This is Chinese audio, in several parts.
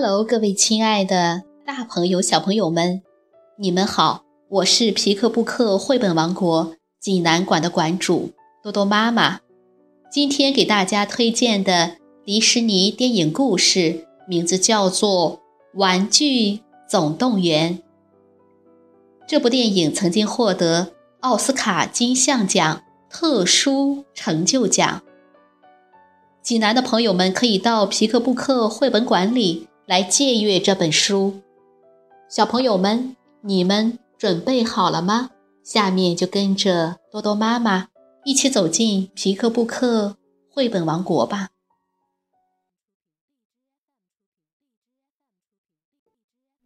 Hello，各位亲爱的大朋友、小朋友们，你们好！我是皮克布克绘本王国济南馆的馆主多多妈妈。今天给大家推荐的迪士尼电影故事名字叫做《玩具总动员》。这部电影曾经获得奥斯卡金像奖特殊成就奖。济南的朋友们可以到皮克布克绘本馆里。来借阅这本书，小朋友们，你们准备好了吗？下面就跟着多多妈妈一起走进皮克布克绘本王国吧。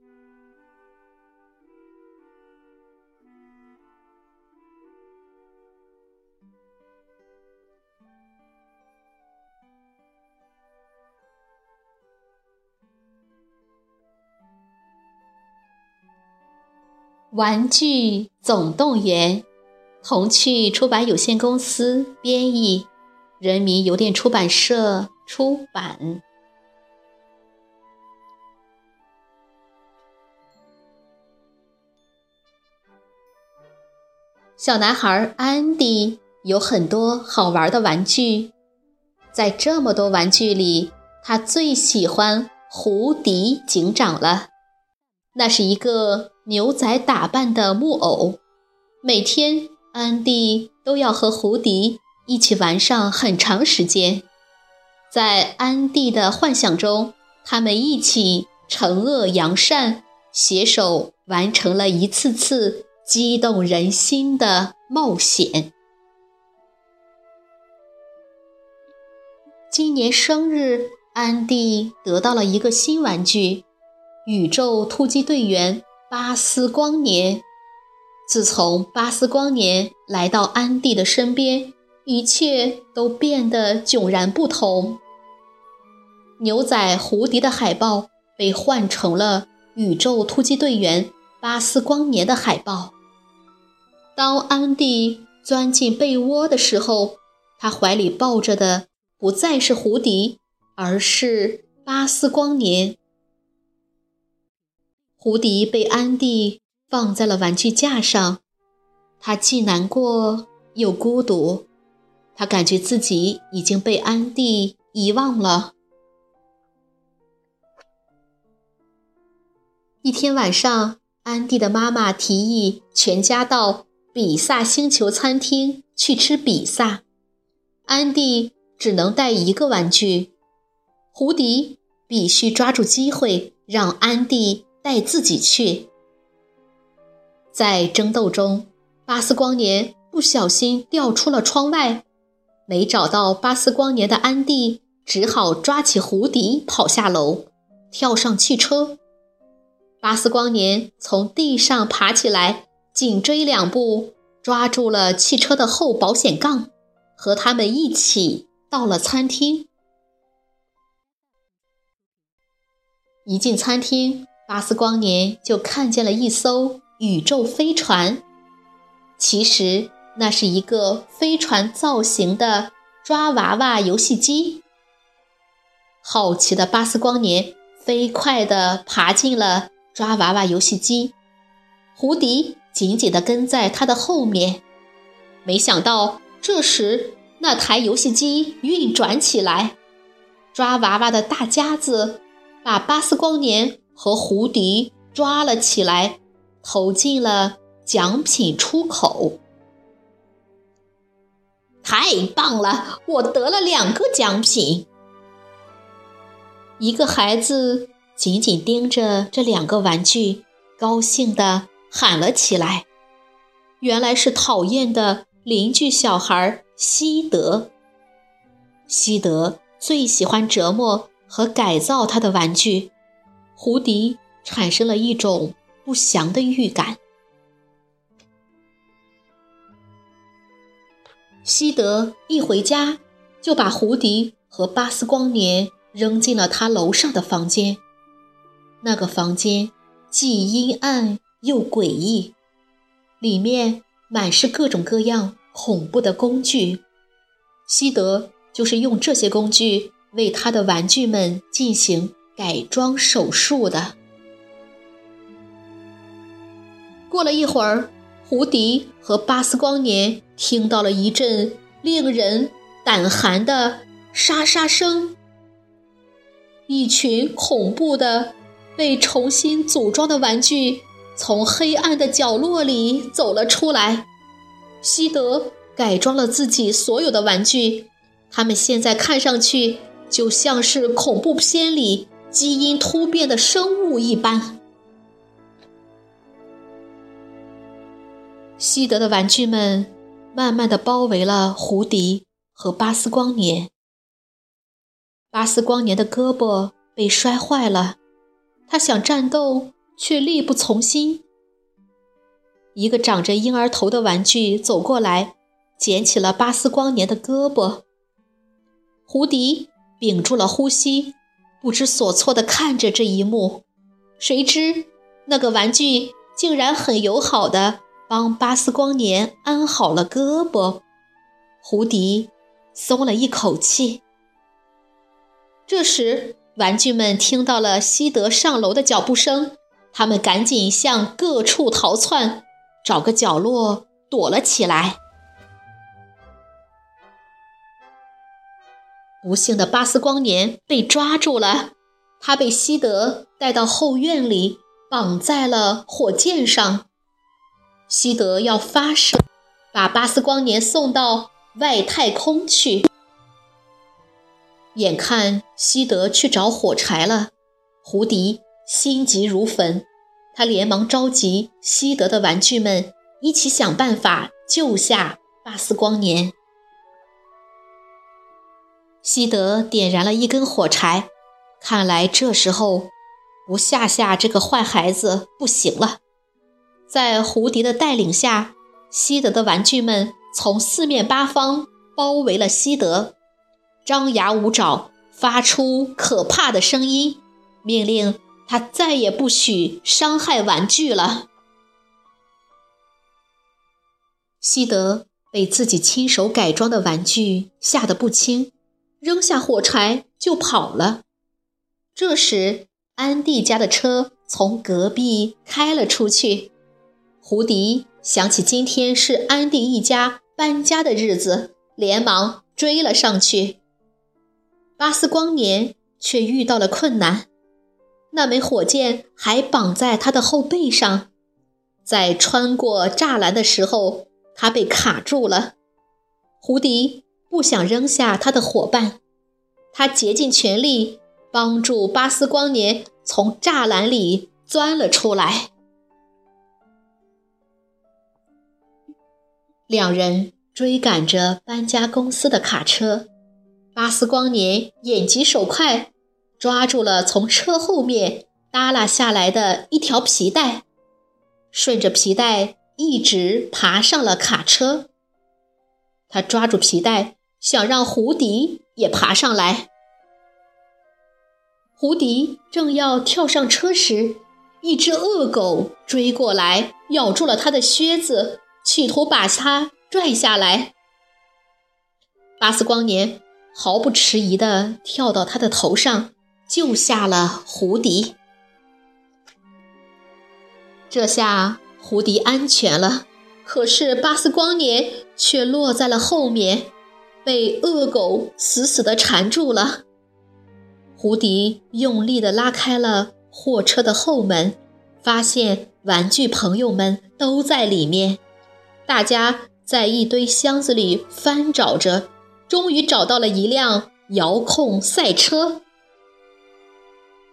《玩具总动员》，童趣出版有限公司编译，人民邮电出版社出版。小男孩安迪有很多好玩的玩具，在这么多玩具里，他最喜欢胡迪警长了。那是一个。牛仔打扮的木偶，每天安迪都要和胡迪一起玩上很长时间。在安迪的幻想中，他们一起惩恶扬善，携手完成了一次次激动人心的冒险。今年生日，安迪得到了一个新玩具——宇宙突击队员。巴斯光年，自从巴斯光年来到安迪的身边，一切都变得迥然不同。牛仔胡迪的海报被换成了宇宙突击队员巴斯光年的海报。当安迪钻进被窝的时候，他怀里抱着的不再是胡迪，而是巴斯光年。胡迪被安迪放在了玩具架上，他既难过又孤独，他感觉自己已经被安迪遗忘了。一天晚上，安迪的妈妈提议全家到比萨星球餐厅去吃比萨，安迪只能带一个玩具，胡迪必须抓住机会让安迪。带自己去。在争斗中，巴斯光年不小心掉出了窗外，没找到巴斯光年的安迪只好抓起胡迪跑下楼，跳上汽车。巴斯光年从地上爬起来，紧追两步，抓住了汽车的后保险杠，和他们一起到了餐厅。一进餐厅。巴斯光年就看见了一艘宇宙飞船，其实那是一个飞船造型的抓娃娃游戏机。好奇的巴斯光年飞快地爬进了抓娃娃游戏机，胡迪紧紧地跟在他的后面。没想到，这时那台游戏机运转起来，抓娃娃的大夹子把巴斯光年。和胡迪抓了起来，投进了奖品出口。太棒了！我得了两个奖品。一个孩子紧紧盯着这两个玩具，高兴地喊了起来。原来是讨厌的邻居小孩西德。西德最喜欢折磨和改造他的玩具。胡迪产生了一种不祥的预感。西德一回家，就把胡迪和巴斯光年扔进了他楼上的房间。那个房间既阴暗又诡异，里面满是各种各样恐怖的工具。西德就是用这些工具为他的玩具们进行。改装手术的。过了一会儿，胡迪和巴斯光年听到了一阵令人胆寒的沙沙声，一群恐怖的被重新组装的玩具从黑暗的角落里走了出来。西德改装了自己所有的玩具，他们现在看上去就像是恐怖片里基因突变的生物一般。西德的玩具们慢慢的包围了胡迪和巴斯光年。巴斯光年的胳膊被摔坏了，他想战斗却力不从心。一个长着婴儿头的玩具走过来，捡起了巴斯光年的胳膊。胡迪屏住了呼吸，不知所措地看着这一幕。谁知那个玩具竟然很友好的。帮巴斯光年安好了胳膊，胡迪松了一口气。这时，玩具们听到了西德上楼的脚步声，他们赶紧向各处逃窜，找个角落躲了起来。不幸的巴斯光年被抓住了，他被西德带到后院里，绑在了火箭上。西德要发射，把巴斯光年送到外太空去。眼看西德去找火柴了，胡迪心急如焚，他连忙召集西德的玩具们一起想办法救下巴斯光年。西德点燃了一根火柴，看来这时候不吓吓这个坏孩子不行了。在胡迪的带领下，西德的玩具们从四面八方包围了西德，张牙舞爪，发出可怕的声音，命令他再也不许伤害玩具了。西德被自己亲手改装的玩具吓得不轻，扔下火柴就跑了。这时，安迪家的车从隔壁开了出去。胡迪想起今天是安迪一家搬家的日子，连忙追了上去。巴斯光年却遇到了困难，那枚火箭还绑在他的后背上，在穿过栅栏的时候，他被卡住了。胡迪不想扔下他的伙伴，他竭尽全力帮助巴斯光年从栅栏里钻了出来。两人追赶着搬家公司的卡车，巴斯光年眼疾手快，抓住了从车后面耷拉下来的一条皮带，顺着皮带一直爬上了卡车。他抓住皮带，想让胡迪也爬上来。胡迪正要跳上车时，一只恶狗追过来，咬住了他的靴子。企图把他拽下来，巴斯光年毫不迟疑地跳到他的头上，救下了胡迪。这下胡迪安全了，可是巴斯光年却落在了后面，被恶狗死死的缠住了。胡迪用力的拉开了货车的后门，发现玩具朋友们都在里面。大家在一堆箱子里翻找着，终于找到了一辆遥控赛车。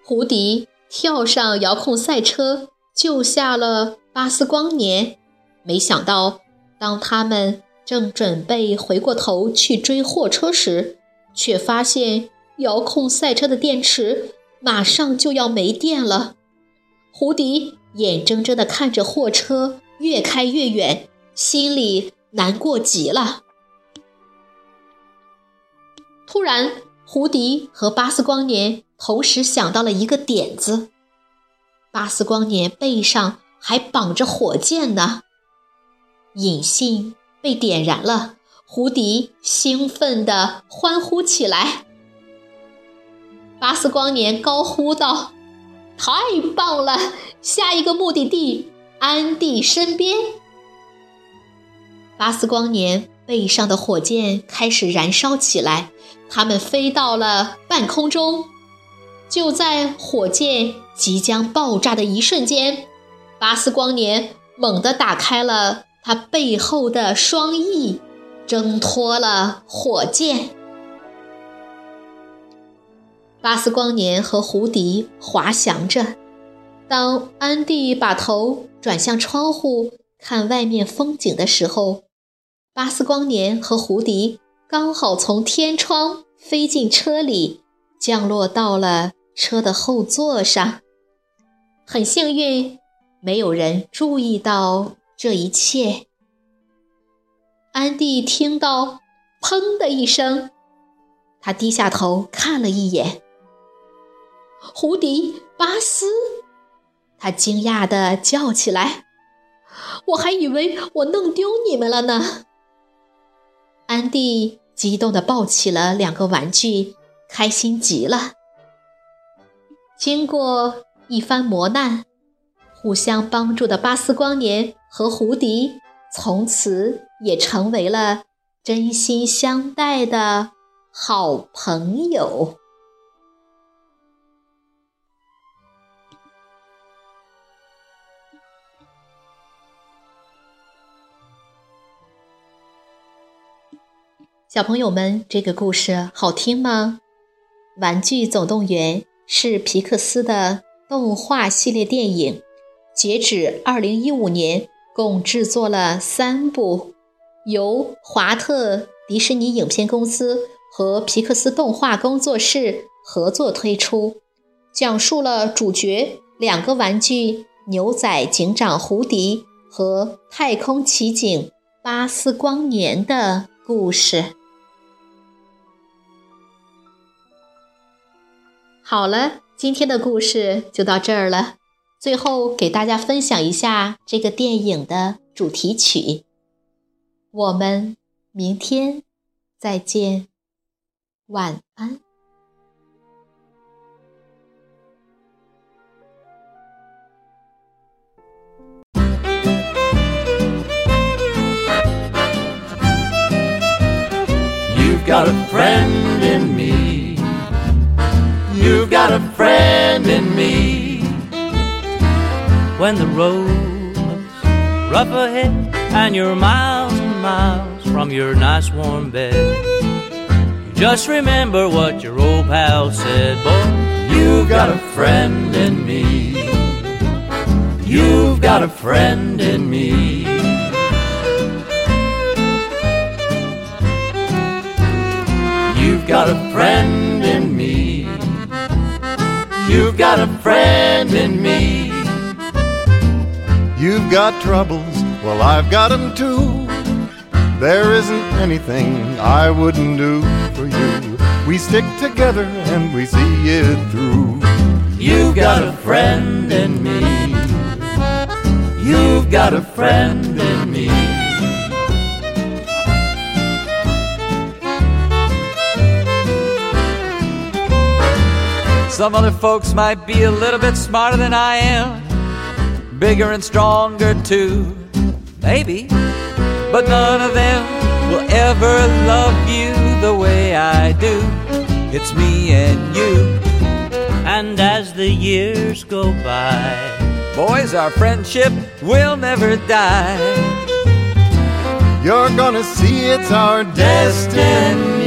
胡迪跳上遥控赛车，救下了巴斯光年。没想到，当他们正准备回过头去追货车时，却发现遥控赛车的电池马上就要没电了。胡迪眼睁睁地看着货车越开越远。心里难过极了。突然，胡迪和巴斯光年同时想到了一个点子。巴斯光年背上还绑着火箭呢，引信被点燃了。胡迪兴奋地欢呼起来。巴斯光年高呼道：“太棒了！下一个目的地，安迪身边。”巴斯光年背上的火箭开始燃烧起来，他们飞到了半空中。就在火箭即将爆炸的一瞬间，巴斯光年猛地打开了他背后的双翼，挣脱了火箭。巴斯光年和胡迪滑翔着。当安迪把头转向窗户看外面风景的时候，巴斯光年和胡迪刚好从天窗飞进车里，降落到了车的后座上。很幸运，没有人注意到这一切。安迪听到“砰”的一声，他低下头看了一眼。胡迪、巴斯，他惊讶地叫起来：“我还以为我弄丢你们了呢！”安迪激动地抱起了两个玩具，开心极了。经过一番磨难，互相帮助的巴斯光年和胡迪，从此也成为了真心相待的好朋友。小朋友们，这个故事好听吗？《玩具总动员》是皮克斯的动画系列电影，截止二零一五年，共制作了三部，由华特迪士尼影片公司和皮克斯动画工作室合作推出，讲述了主角两个玩具牛仔警长胡迪和太空奇景巴斯光年的故事。好了，今天的故事就到这儿了。最后给大家分享一下这个电影的主题曲。我们明天再见，晚安。You've got a friend in me. You've got a friend in me. When the road rough ahead and you're miles and miles from your nice warm bed, you just remember what your old pal said, boy. You've got a friend in me. You've got a friend in me. You've got a friend in me. You've got a friend in me. You've got troubles, well, I've got them too. There isn't anything I wouldn't do for you. We stick together and we see it through. You've got a friend in me. You've got a friend in me. Some other folks might be a little bit smarter than I am, bigger and stronger too, maybe, but none of them will ever love you the way I do. It's me and you. And as the years go by, Boys, our friendship will never die. You're gonna see it's our destiny.